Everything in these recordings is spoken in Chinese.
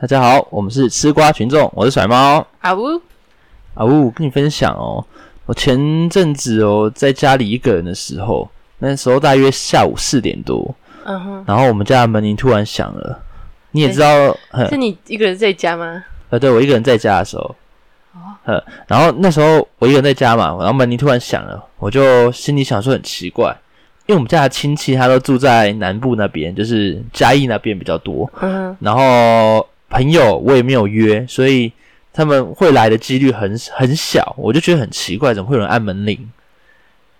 大家好，我们是吃瓜群众，我是甩猫。啊呜。啊呜，跟你分享哦，我前阵子哦在家里一个人的时候，那时候大约下午四点多，嗯哼，然后我们家的门铃突然响了，你也知道，是你一个人在家吗？呃，对我一个人在家的时候，呃，然后那时候我一个人在家嘛，然后门铃突然响了，我就心里想说很奇怪，因为我们家的亲戚他都住在南部那边，就是嘉义那边比较多，嗯然后朋友我也没有约，所以他们会来的几率很很小，我就觉得很奇怪，怎么会有人按门铃？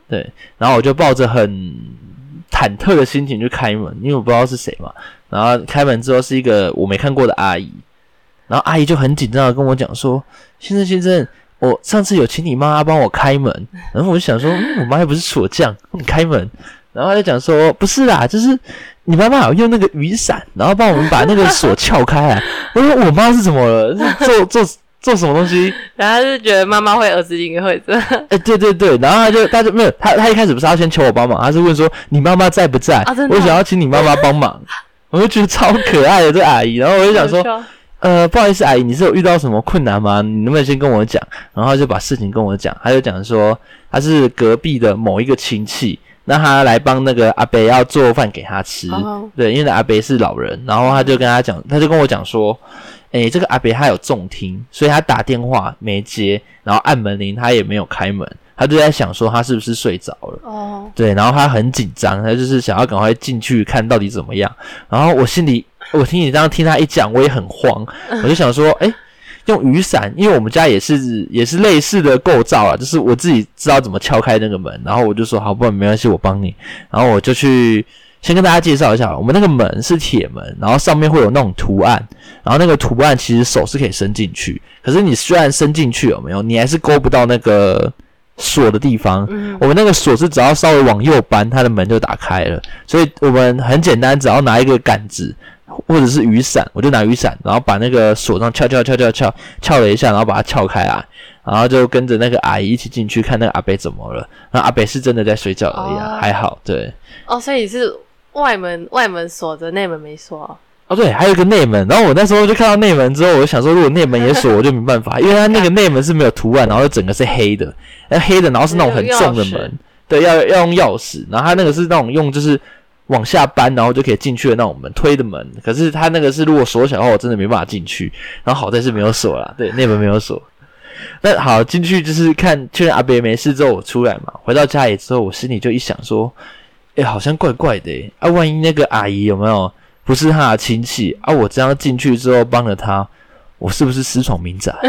对，然后我就抱着很忐忑的心情去开门，因为我不知道是谁嘛。然后开门之后是一个我没看过的阿姨，然后阿姨就很紧张的跟我讲说：“先生先生，我上次有请你妈帮我开门。”然后我就想说：“嗯、我妈又不是锁匠，你开门。”然后他就讲说：“不是啦，就是你妈妈有用那个雨伞，然后帮我们把那个锁撬开来。”我说：“我妈是怎么了？是做做做什么东西？”然后他就觉得妈妈会，儿子应该会这样。哎、对对对，然后他就他就没有他他一开始不是要先求我帮忙，他是问说你妈妈在不在？啊我想要请你妈妈帮忙，我就觉得超可爱的这阿姨，然后我就想说，呃，不好意思，阿姨，你是有遇到什么困难吗？你能不能先跟我讲？然后他就把事情跟我讲，他就讲说他是隔壁的某一个亲戚，那他来帮那个阿伯要做饭给他吃，哦对，因为那阿伯是老人，然后他就跟他讲，他就跟我讲说，诶，这个阿伯他有重听，所以他打电话没接，然后按门铃他也没有开门，他就在想说他是不是睡着了。哦，对，然后他很紧张，他就是想要赶快进去看到底怎么样。然后我心里，我听你这样听他一讲，我也很慌，我就想说，哎，用雨伞，因为我们家也是也是类似的构造啊，就是我自己知道怎么敲开那个门，然后我就说好，不然没关系，我帮你。然后我就去先跟大家介绍一下，我们那个门是铁门，然后上面会有那种图案，然后那个图案其实手是可以伸进去，可是你虽然伸进去有没有，你还是勾不到那个锁的地方。嗯，我们那个锁是只要稍微往右扳，它的门就打开了。所以我们很简单，只要拿一个杆子或者是雨伞，我就拿雨伞，然后把那个锁上撬撬撬撬撬撬了一下，然后把它撬开来，然后就跟着那个阿姨一起进去看那个阿北怎么了。那阿北是真的在睡觉而已、啊，哦还好。对，哦，所以是外门外门锁着，内门没锁哦。哦对，还有一个内门。然后我那时候就看到内门之后，我就想说，如果内门也锁，我就没办法，因为它那个内门是没有图案，然后整个是黑的，那黑的，然后是那种很重的门，对，要要用钥匙，然后它那个是那种用就是往下搬，然后就可以进去的那种门，推的门。可是它那个是如果锁起来的话，我真的没办法进去。然后好在是没有锁啦，对，那门没有锁。那好，进去就是看确认阿北没事之后，我出来嘛，回到家里之后，我心里就一想说，哎、好像怪怪的、欸，啊，万一那个阿姨有没有不是他的亲戚啊？我这样进去之后帮了他，我是不是私闯民宅？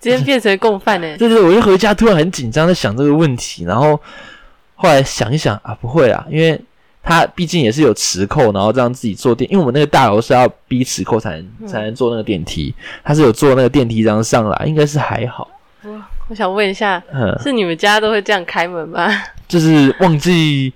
今天变成共犯 呢？对对，我一回家突然很紧张，在想这个问题，然后后来想一想啊，不会啦，因为他毕竟也是有磁扣，然后这样自己坐电，因为我们那个大楼是要逼磁扣才能才能坐那个电梯，他是有坐那个电梯这样上来，应该是还好。我我想问一下，嗯，是你们家都会这样开门吗？就是忘记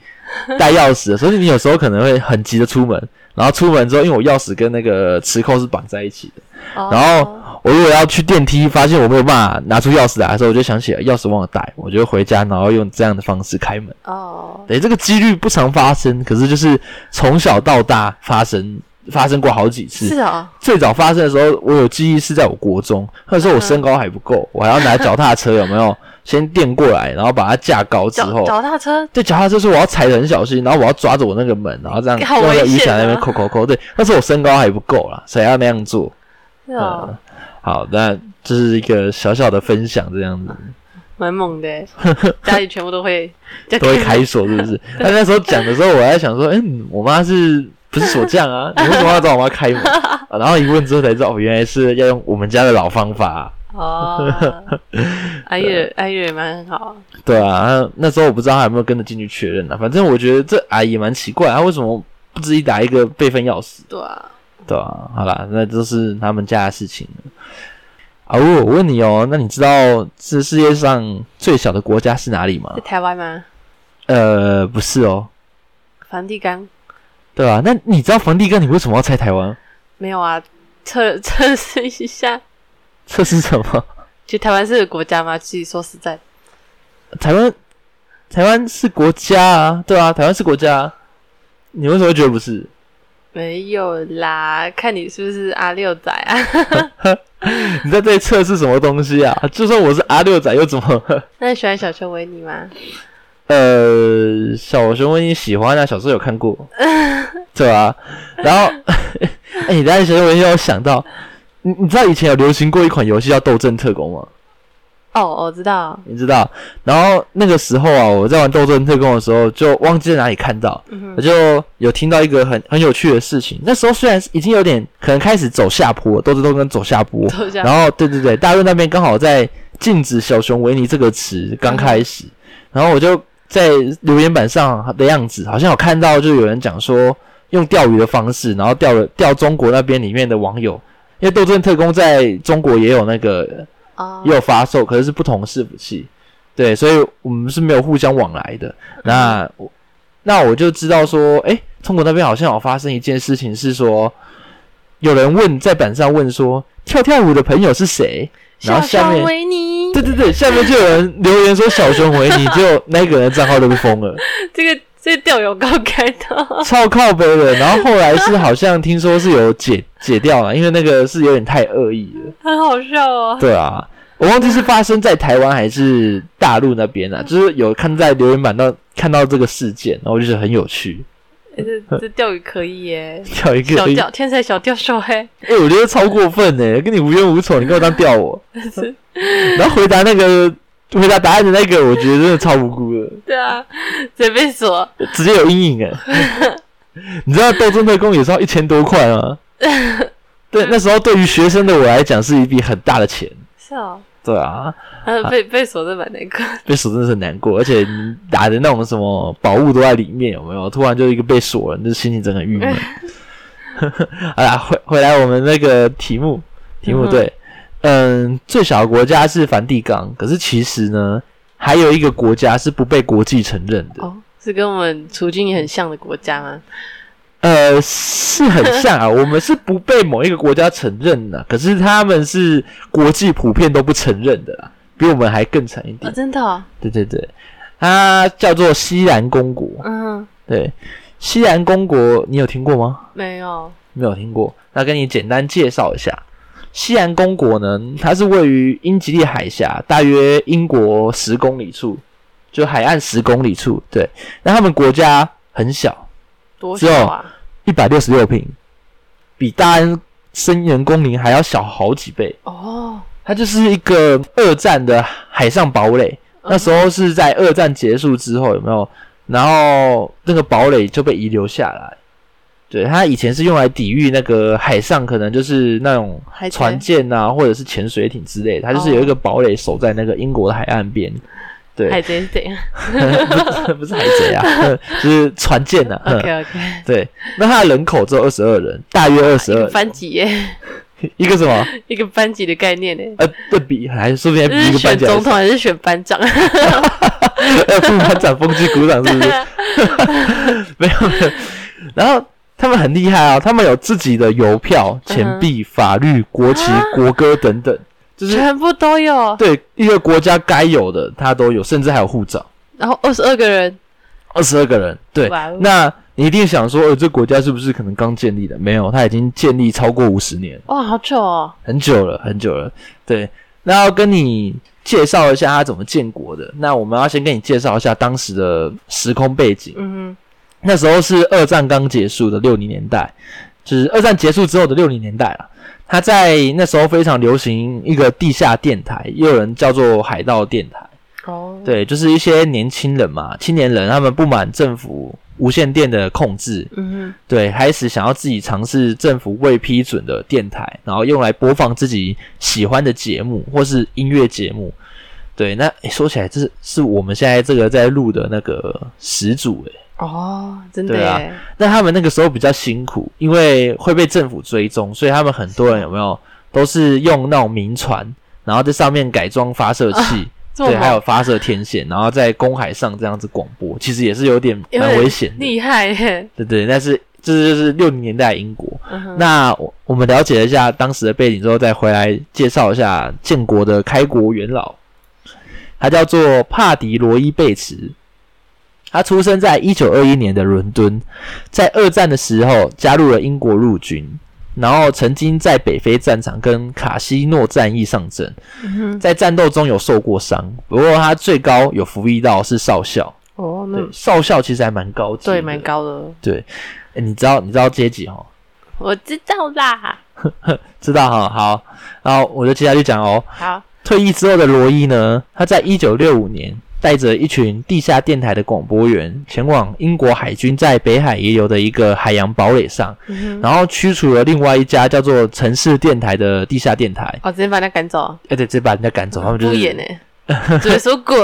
带钥匙，所以你有时候可能会很急的出门，然后出门之后，因为我钥匙跟那个磁扣是绑在一起的，哦然后我如果要去电梯，发现我没有办法拿出钥匙来的时候，我就想起来钥匙忘了带，我就回家，然后用这样的方式开门。哦，对，这个几率不常发生，可是就是从小到大发生，发生过好几次。是哦，最早发生的时候，我有记忆是在我国中，那时候我身高还不够，我还要拿脚踏车，有没有？先垫过来，然后把它架高之后，脚踏车对，脚踏车是我要踩的很小心，然后我要抓着我那个门，然后这样好用那个雨伞那边啊扣扣扣。对，那时候我身高还不够啦，谁要那样做。是哦嗯，好，那这是一个小小的分享，这样子蛮猛的，家里全部都会都会开锁，是不是？他那时候讲的时候，我还想说，嗯，我妈是不是锁匠啊？你为什么要找我妈开门？啊然后一问之后才知道，哦，原来是要用我们家的老方法。哦。阿月阿月也蛮好，对啊，那那时候我不知道他有没有跟着进去确认啊。反正我觉得这阿姨蛮奇怪，她为什么不自己打一个备份钥匙？对啊，对啊，好啦，那都是他们家的事情了。啊，我我问你哦，那你知道这世界上最小的国家是哪里吗在？台湾吗？呃，不是哦，梵蒂冈对啊、那你知道梵蒂冈你为什么要猜台湾？没有啊？测 测试一下，测试什么？其实台湾是个国家吗？其实说实在，台湾，台湾是国家啊，对啊，台湾是国家啊。你为什么会觉得不是？没有啦，看你是不是阿六仔啊？你在这里测试什么东西啊？就算我是阿六仔又怎么？那你喜欢小熊维尼吗？呃，小熊维尼喜欢啊，小时候有看过，对啊。然后，哎、你在小熊维尼让我想到，你你知道以前有流行过一款游戏叫《斗阵特工》吗？哦，我知道，你知道？然后那个时候啊，我在玩《斗阵特工》的时候，就忘记在哪里看到，嗯，我就有听到一个很很有趣的事情。那时候虽然已经有点可能开始走下坡，斗智斗跟走下坡，下然后对对对，大陆那边刚好在禁止小熊维尼这个词刚开始，然后我就在留言板上的样子，好像有看到就有人讲说用钓鱼的方式，然后钓了钓中国那边里面的网友，因为斗阵特工在中国也有那个哦。也有发售，可是是不同的伺服器，对，所以我们是没有互相往来的。那我那我就知道说，哎，中国那边好像有发生一件事情，是说有人问在板上问说，跳跳舞的朋友是谁？然小后下面维尼，对对对，下面就有人留言说小熊维尼，就那个人的账号都被封了，这个这个调有够开的，超靠背的。然后后来是好像听说是有解 解掉了，因为那个是有点太恶意了。很好笑哦。对啊，我忘记是发生在台湾还是大陆那边啊，就是有看在留言板到看到这个事件，然后我就觉得很有趣，欸这这钓鱼可以耶，钓一个小钓天才小钓手嘿，哎、我觉得超过分呢，跟你无冤无仇，你给我当钓我，然后回答那个回答答案的那个，我觉得真的超无辜的，对啊，直接被锁，直接有阴影哎。你知道斗争特工也是要一千多块吗？对，那时候对于学生的我来讲是一笔很大的钱。是哦，对啊，他被被锁的蛮难过，被锁真的是很难过，而且你打的那种什么宝物都在里面，有没有？突然就一个被锁了，你这心情真的很郁闷。好啦，回回来我们那个题目，题目对，嗯，最小的国家是梵蒂冈，可是其实呢，还有一个国家是不被国际承认的，哦，是跟我们处境也很像的国家吗？呃，是很像啊，我们是不被某一个国家承认的，可是他们是国际普遍都不承认的啦，比我们还更惨一哦，点。真的哦，对对对，它叫做西兰公国。嗯，对，西兰公国你有听过吗？没有，没有听过，那跟你简单介绍一下。西兰公国呢，它是位于英吉利海峡，大约英国十公里处，就海岸十公里处。对，那他们国家很小，多只有？一百六十六平，比大安森严公林还要小好几倍。哦，它就是一个二战的海上堡垒，那时候是在二战结束之后，有没有？然后那个堡垒就被遗留下来。对，它以前是用来抵御那个海上可能就是那种船舰啊，或者是潜水艇之类的，它就是有一个堡垒守在那个英国的海岸边。对，海贼是怎样 不是海贼啊，就是船舰啊。？OK OK，对，那它的人口只有二十二人，大约二十二，班级耶，一个什么？一个班级的概念呢。呃，对比还说不定还比一个班级选总统还是选班长？要副班长风纪鼓掌是不是？没有没有。然后他们很厉害啊，他们有自己的邮票、钱币、法律、国旗、啊国歌等等，就是全部都有，对一个国家该有的他都有，甚至还有护照。然后二十二个人，二十二个人，对那你一定想说，呃，这国家是不是可能刚建立的？没有，它已经建立超过五十年，哇，好久哦。很久了，很久了。对，那要跟你介绍一下它怎么建国的。那我们要先跟你介绍一下当时的时空背景。嗯那时候是二战刚结束的六零年代，就是二战结束之后的六零年代啊。他在那时候非常流行一个地下电台，也有人叫做海盗电台。哼，哦，对，就是一些年轻人嘛，青年人，他们不满政府无线电的控制，嗯对，开始想要自己尝试政府未批准的电台，然后用来播放自己喜欢的节目或是音乐节目。对，那诶说起来，这是是我们现在这个在录的那个始祖诶。哼，哦，真的对啊耶，那他们那个时候比较辛苦，因为会被政府追踪，所以他们很多人有没有都是用那种民船，然后在上面改装发射器，对，还有发射天线，然后在公海上这样子广播，其实也是有点蛮危险的，厉害耶。对对。但是这就是六零年代英国。嗯，那我我们了解了一下当时的背景之后，再回来介绍一下建国的开国元老，他叫做帕迪罗伊贝茨。他出生在一九二一年的伦敦，在二战的时候加入了英国陆军，然后曾经在北非战场跟卡西诺战役上阵，嗯在战斗中有受过伤，不过他最高有服役到是少校。哦，少校其实还蛮高级，对蛮高的，对，诶你知道你知道阶级哈？我知道啦。知道哈？好，然后我就接下去讲哦。好，退役之后的罗伊呢，他在一九六五年带着一群地下电台的广播员，前往英国海军在北海遗留的一个海洋堡垒上，嗯，然后驱除了另外一家叫做城市电台的地下电台。哦，直接把他赶走，哎，对，直接把人家赶走，他们就是敷衍呢。直接说滚，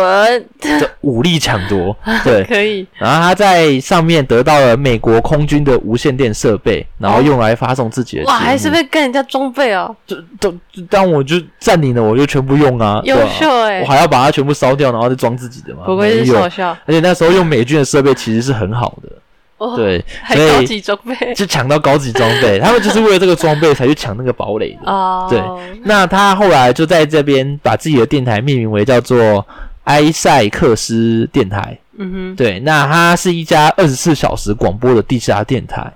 就武力抢夺。对，可以，然后他在上面得到了美国空军的无线电设备，然后用来发送自己的。哇，还是会跟人家装备哦，就都就当我就占领了，我就全部用啊，优秀哎我，还要把它全部烧掉，然后再装自己的嘛。不愧是少校，而且那时候用美军的设备其实是很好的，哦，对，还高所以级装备就抢到高级装备，他们就是为了这个装备才去抢那个堡垒的。哦，对那他后来就在这边把自己的电台命名为叫做埃塞克斯电台。嗯哼对，那它是一家二十四小时广播的地下电台。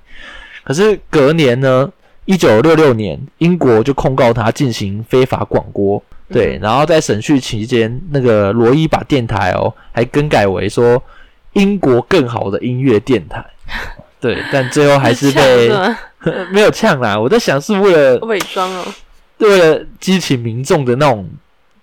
可是隔年呢，一九六六年，英国就控告他进行非法广播。对，然后在审讯期间，那个罗伊把电台哦还更改为说英国更好的音乐电台。对，但最后哼，还是被 没有呛啦。我在想，是为了伪装哦，为了激起民众的那种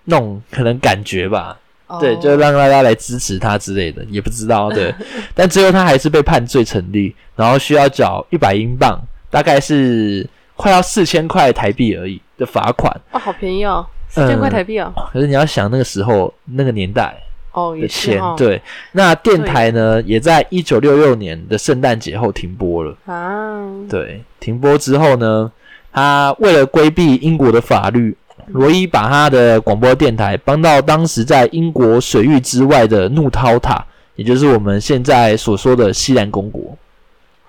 那种可能感觉吧。对，哦就让大家来支持他之类的，也不知道。对，但最后他还是被判罪成立，然后需要缴一百英镑，大概是快要四千块台币而已的罚款。哇，好便宜哦，四千块台币哦，可是你要想那个时候那个年代哦，的钱，哦，对。那电台呢，也在一九六六年的圣诞节后停播了。啊，对，停播之后呢，他为了规避英国的法律，罗伊把他的广播电台搬到当时在英国水域之外的怒涛塔，也就是我们现在所说的西兰公国。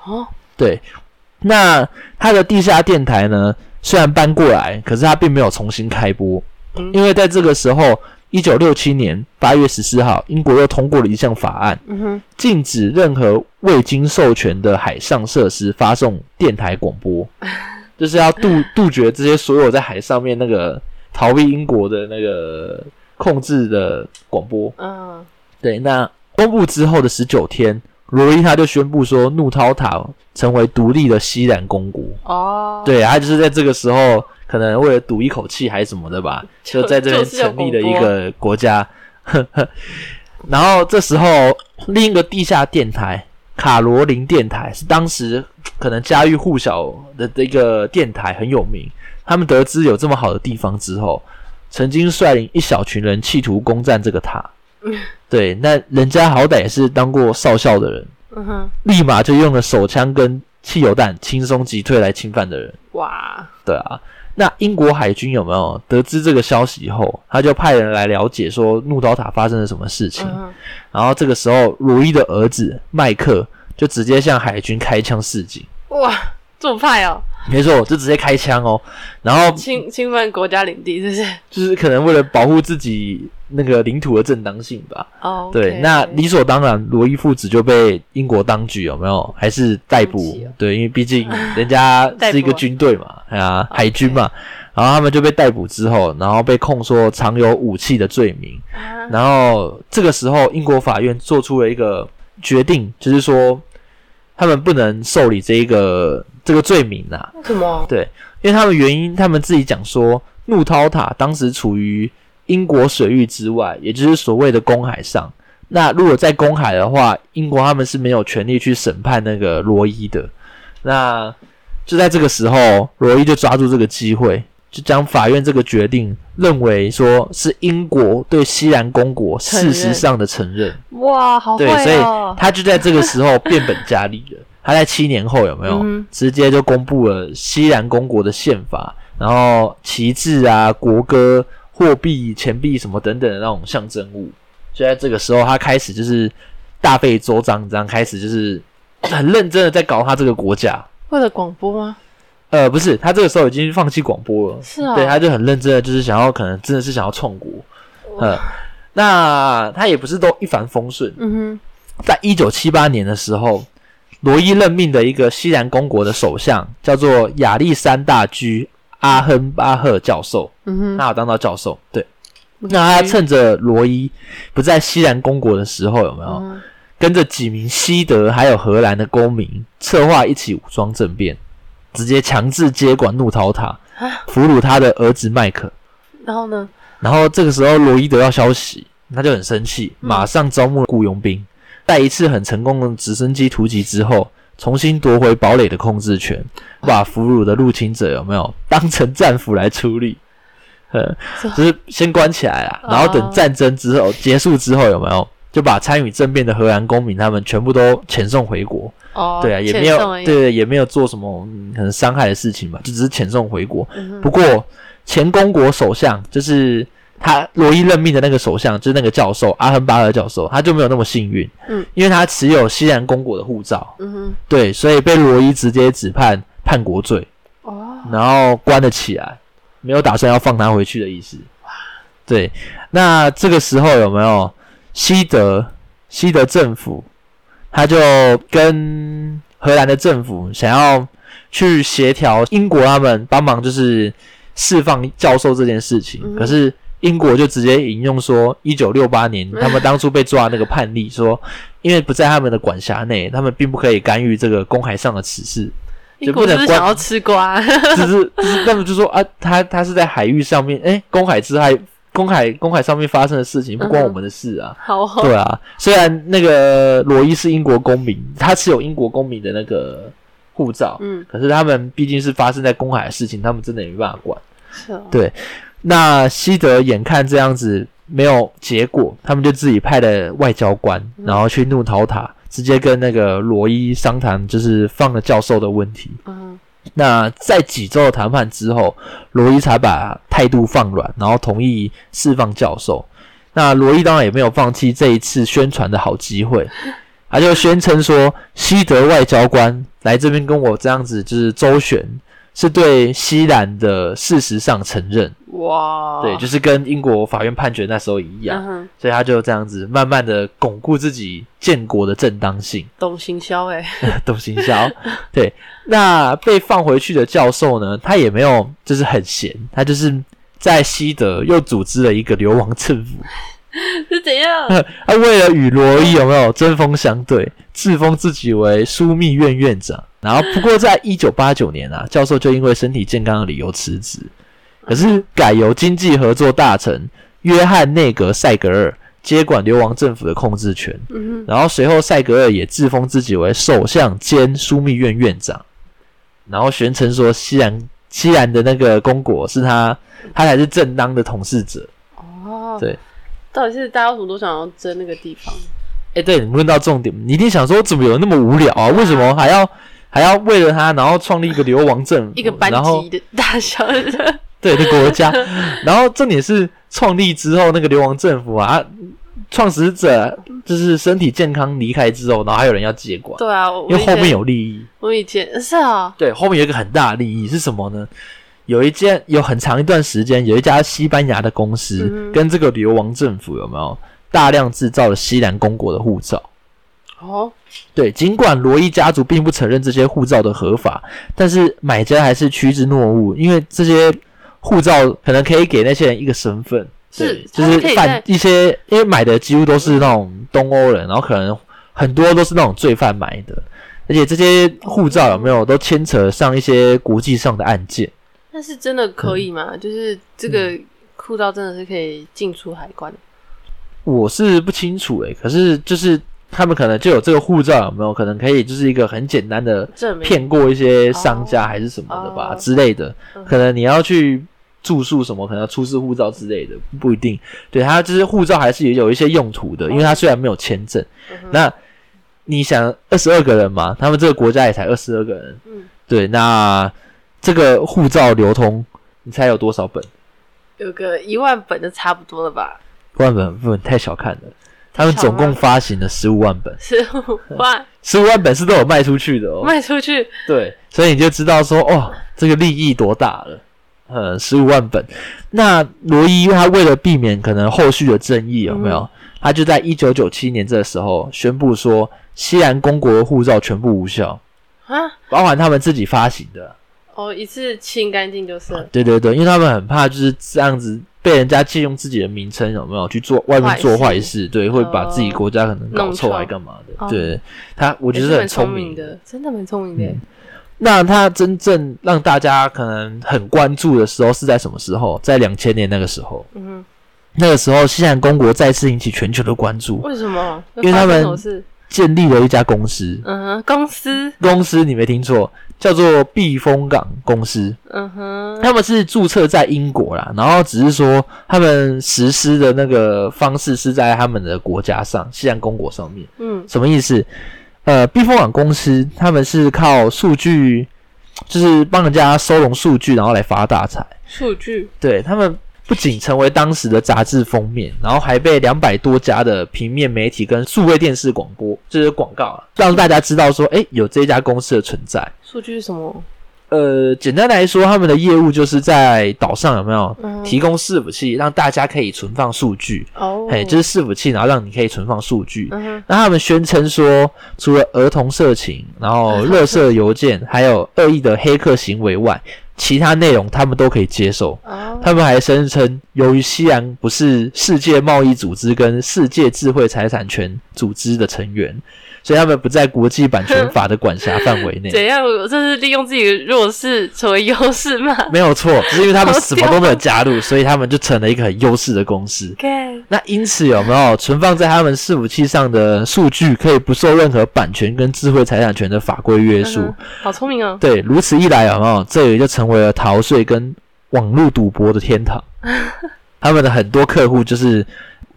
哦，对，那他的地下电台呢，虽然搬过来，可是他并没有重新开播，嗯因为在这个时候，一九六七年八月十四号，英国又通过了一项法案，嗯，禁止任何未经授权的海上设施发送电台广播，就是要杜杜绝这些所有在海上面那个逃避英国的那个控制的广播。嗯，对，那公布之后的十九天，罗伊他就宣布说，怒涛塔成为独立的西兰公国。哦，对，他就是在这个时候，可能为了赌一口气还是什么的吧，就在这边成立了一个国家。然后这时候，另一个地下电台卡罗琳电台是当时可能家喻户晓的的一个电台，很有名。他们得知有这么好的地方之后，曾经率领一小群人企图攻占这个塔。对，那人家好歹也是当过少校的人，嗯哼，立马就用了手枪跟汽油弹轻松击退来侵犯的人。哇，对啊，那英国海军有没有得知这个消息以后，他就派人来了解说怒刀塔发生了什么事情。嗯，然后这个时候，鲁伊的儿子麦克就直接向海军开枪示警。哇，这么派哦，没错，就直接开枪哦。然后侵侵犯国家领地，是不是？就是可能为了保护自己那个领土的正当性吧。哦，对，那理所当然，罗伊父子就被英国当局有没有还是逮捕对因为毕竟 人家是一个军队嘛，哎呀，OK 海军嘛，然后他们就被逮捕之后，然后被控说藏有武器的罪名。啊然后这个时候，英国法院做出了一个决定，就是说他们不能受理这一个这个罪名啊，为什么？对，因为他们原因，他们自己讲说，怒涛塔当时处于英国水域之外，也就是所谓的公海上。那如果在公海的话，英国他们是没有权利去审判那个罗伊的。那就在这个时候，罗伊就抓住这个机会，就将法院这个决定认为说是英国对西兰公国事实上的承认。哇，好会对，所以哦！他就在这个时候变本加厉了。他在七年后有没有、嗯直接就公布了西兰公国的宪法，然后旗帜啊、国歌、货币、钱币什么等等的那种象征物。就在这个时候，他开始就是大费周章，这样开始就是 很认真的在搞他这个国家。为了广播吗？呃，不是，他这个时候已经放弃广播了，是啊，对，他就很认真的，就是想要可能真的是想要创国。呃，那他也不是都一帆风顺，嗯哼在一九七八年的时候，罗伊任命的一个西兰公国的首相叫做亚历山大居阿亨巴赫教授，嗯哼，他有当到教授。对，那他趁着罗伊不在西兰公国的时候，有没有？嗯。跟着几名西德还有荷兰的公民策划一起武装政变，直接强制接管怒陶塔，啊？俘虏他的儿子麦克。然后呢？然后这个时候，罗伊得到消息，他就很生气，嗯。马上招募雇佣兵，在一次很成功的直升机突击之后，重新夺回堡垒的控制权，把俘虏的入侵者有没有当成战俘来处理？呃，是就是先关起来啦，哦然后等战争之后结束之后，有没有就把参与政变的荷兰公民他们全部都遣送回国？哦，对啊，也没有对，也没有做什么、嗯、可能伤害的事情嘛，就只是遣送回国。嗯不过前公国首相就是他罗伊任命的那个首相，就是那个教授阿亨巴尔教授，他就没有那么幸运，嗯，因为他持有西兰公国的护照，嗯哼，对，所以被罗伊直接指判叛国罪，哦，然后关了起来，没有打算要放他回去的意思。对，那这个时候有没有西德西德政府，他就跟荷兰的政府想要去协调英国他们帮忙，就是释放教授这件事情。嗯可是英国就直接引用说，一九六八年他们当初被抓的那个判例说，因为不在他们的管辖内，他们并不可以干预这个公海上的此事。英国是不是想要吃瓜？只 是就是他们就说啊，他他是在海域上面，哎，公海之海，公海公海上面发生的事情不关我们的事啊。好哦，对啊，虽然那个罗伊是英国公民，他持有英国公民的那个护照，嗯，可是他们毕竟是发生在公海的事情，他们真的也没办法管。是哦，对，那西德眼看这样子没有结果，他们就自己派了外交官，然后去怒陶塔，直接跟那个罗伊商谈，就是放了教授的问题。嗯那在几周的谈判之后，罗伊才把态度放软，然后同意释放教授。那罗伊当然也没有放弃这一次宣传的好机会，他就宣称说，西德外交官来这边跟我这样子就是周旋，是对西兰的事实上承认，哇，对，就是跟英国法院判决那时候一样，嗯，所以他就这样子慢慢的巩固自己建国的正当性。懂行销哎，懂行销。对，那被放回去的教授呢，他也没有就是很闲，他就是在西德又组织了一个流亡政府。是怎样？他为了与罗伊有没有针锋相对，自封自己为枢密院院长。然后，不过在一九八九年啊，教授就因为身体健康的理由辞职，可是改由经济合作大臣约翰内格塞格尔接管流亡政府的控制权。嗯哼，然后随后塞格尔也自封自己为首相兼枢密院院长，然后宣称说西兰西兰的那个公国是他，他才是正当的统治者。哦，对，到底是大家为什么都想要争那个地方？哎，对你问到重点，你一定想说怎么有那么无聊啊？为什么还要还要为了他，然后创立一个流亡政府，一个班级的大小的，对的国家，然后重点是创立之后那个流亡政府啊，创始者就是身体健康离开之后，然后还有人要接管，对啊，因为后面有利益。我以前是啊，对，后面有一个很大的利益是什么呢？有一件有很长一段时间，有一家西班牙的公司、嗯跟这个流亡政府有没有大量制造了西兰公国的护照？哦，对，尽管罗伊家族并不承认这些护照的合法，但是买家还是趋之若鹜，因为这些护照可能可以给那些人一个身份，是就是犯一些，因为买的几乎都是那种东欧人，然后可能很多都是那种罪犯买的，而且这些护照有没有都牵扯上一些国际上的案件。但是真的可以吗？就是这嗯个护照真的是可以进出海关？我是不清楚诶、可是就是他们可能就有这个护照，有没有？可能可以就是一个很简单的骗过一些商家还是什么的吧、哦。之类的。嗯，可能你要去住宿什么，可能要出示护照之类的，不一定。对，他就是护照还是有一些用途的，因为他虽然没有签证，那你想二十二个人嘛，他们这个国家也才二十二个人，嗯，对，那这个护照流通，你猜有多少本？有个一万本就差不多了吧？万本不能太小看了，他们总共发行了十五万本，十五万十五万本是都有卖出去的哦。卖出去，对，所以你就知道说，哦，这个利益多大了。呃，十五万本。那罗伊他为了避免可能后续的争议，有没有？他就在一九九七年这个时候宣布说，西兰公国的护照全部无效，啊，包含他们自己发行的。哦，一次清干净就是了。对对对，因为他们很怕就是这样子被人家借用自己的名称，有没有去做外面做坏事？对，会把自己国家可能搞臭还干嘛的？哦对他，我觉得很聪明明的。真的蛮聪明的。嗯那他真正让大家可能很关注的时候是在什么时候？在两千年那个时候，嗯那个时候西兰公国再次引起全球的关注，，为什么？因为他们建立了一家公司，嗯哼，公司，公司你没听错，叫做避风港公司。嗯哼，他们是注册在英国啦，然后只是说他们实施的那个方式是在他们的国家上，西兰公国上面。嗯什么意思？呃，避风港公司他们是靠数据，就是帮人家收容数据，然后来发大财。数据，对他们不仅成为当时的杂志封面，然后还被两百多家的平面媒体跟数位电视广播，就是广告啊，让大家知道说，诶，有这家公司的存在。数据是什么？呃，简单来说，他们的业务就是在岛上有没有嗯提供伺服器，让大家可以存放数据。哦，嘿，就是伺服器，然后让你可以存放数据。嗯，那他们宣称说，除了儿童色情，然后垃圾邮件，还有恶意的黑客行为外，其他内容他们都可以接受。哦，他们还声称，由于西洋不是世界贸易组织跟世界智慧财产权组织的成员，所以他们不在国际版权法的管辖范围内。怎样？这是利用自己的弱势成为优势吗没有错，只是因为他们什么都没有加入，所以他们就成了一个很优势的公司。那因此有没有存放在他们伺服器上的数据，可以不受任何版权跟智慧财产权的法规约束？嗯好聪明哦。对，如此一来有没有，这也就成为了逃税跟网络赌博的天堂。他们的很多客户就是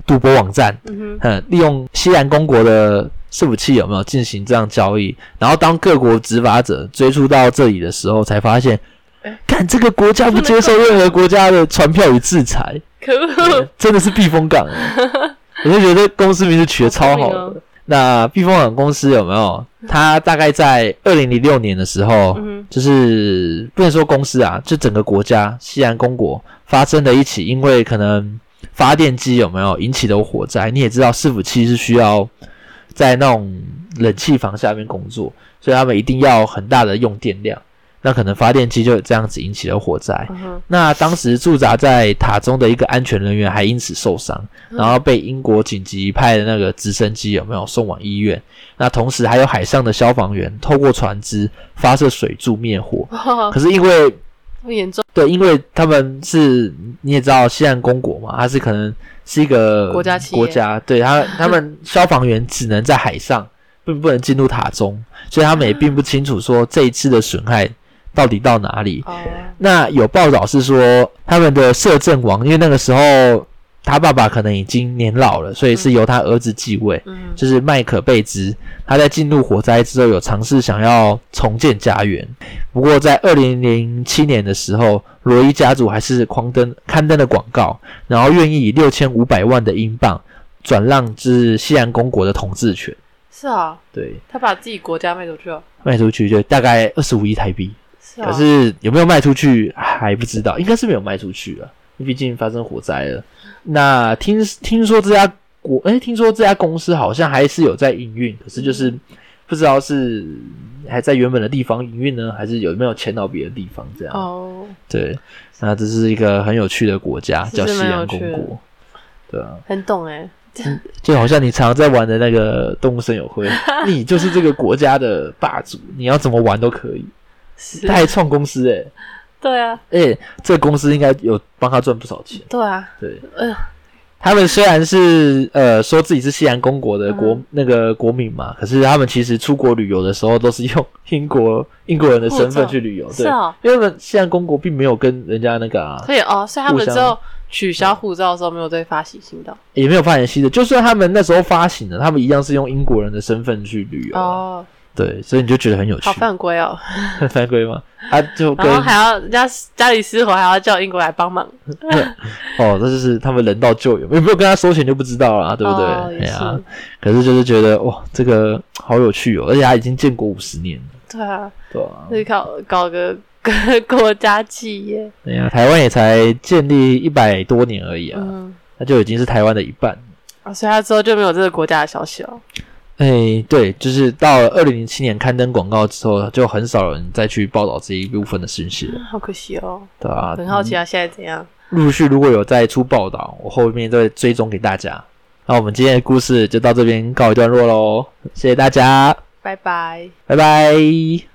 赌博网站，嗯哼，嗯，利用西兰公国的伺服器有没有进行这样交易？然后当各国执法者追溯到这里的时候，才发现哎，看这个国家不接受任何国家的传票与制裁，可恶，真的是避风港欸。我就觉得公司名字取得超好那避风港公司有没有？它大概在二零零六年的时候，嗯就是不能说公司啊，就整个国家西安公国发生了一起因为可能发电机有没有引起的火灾。你也知道，伺服器是需要在那种冷气房下面工作，所以他们一定要很大的用电量。那可能发电机就这样子引起了火灾。那当时驻扎在塔中的一个安全人员还因此受伤，然后被英国紧急派的那个直升机有没有送往医院？那同时还有海上的消防员透过船只发射水柱灭火。哇，可是因为这么严重，对，因为他们是你也知道西安公国嘛，它是可能是一个国家国家，对他 他们消防员只能在海上，并不能进入塔中，所以他们也并不清楚说这一次的损害到底到哪里。哦，那有报道是说，他们的摄政王，因为那个时候他爸爸可能已经年老了，所以是由他儿子继位，嗯。就是麦可贝兹。他在进入火灾之后，有尝试想要重建家园，不过在二零零七年的时候，罗伊家族还是狂登刊登了广告，然后愿意以六千五百万的英镑转让至西安公国的统治权。是啊，对，他把自己国家卖出去了，卖出去就大概二十五亿台币。是啊，可是有没有卖出去还不知道，应该是没有卖出去啊，因为毕竟发生火灾了。那听听说这家国，哎、听说这家公司好像还是有在营运，可是就是不知道是还在原本的地方营运呢，还是有没有迁到别的地方这样。哦，对，那这是一个很有趣的国家，叫西洋公国。对啊，很懂哎，就好像你常常在玩的那个动物森友会，你就是这个国家的霸主，你要怎么玩都可以。是他，还创公司诶、对啊，哎、这个公司应该有帮他赚不少钱。对啊，对，呃，他们虽然是呃说自己是西安公国的国、嗯那个国民嘛，可是他们其实出国旅游的时候都是用英国英国人的身份去旅游。对，因为他们西安公国并没有跟人家那个啊，所以哦，所以他们之后取消护照的时候没有再发行新的也没有发行新的。就算他们那时候发行了，他们一样是用英国人的身份去旅游。哦，对，所以你就觉得很有趣好。犯规哦，犯规吗？他就跟然后还要人家家里失火，还要叫英国来帮忙，哦，这就是他们人道救援，有没有跟他收钱就不知道了、啊，对不对？哎呀是，可是就是觉得哇，这个好有趣哦，而且他已经建国五十年了，对啊，对啊。是搞搞个 国家企业，对呀，台湾也才建立一百多年而已啊，嗯，那就已经是台湾的一半。哦，所以他之后就没有这个国家的消息了。哎，对，就是到了二零零七年刊登广告之后，就很少人再去报道这一部分的信息了，好可惜哦，对啊，很好奇啊，现在怎样？陆续如果有再出报道，我后面再追踪给大家。那我们今天的故事就到这边告一段落喽，谢谢大家，拜拜。拜拜。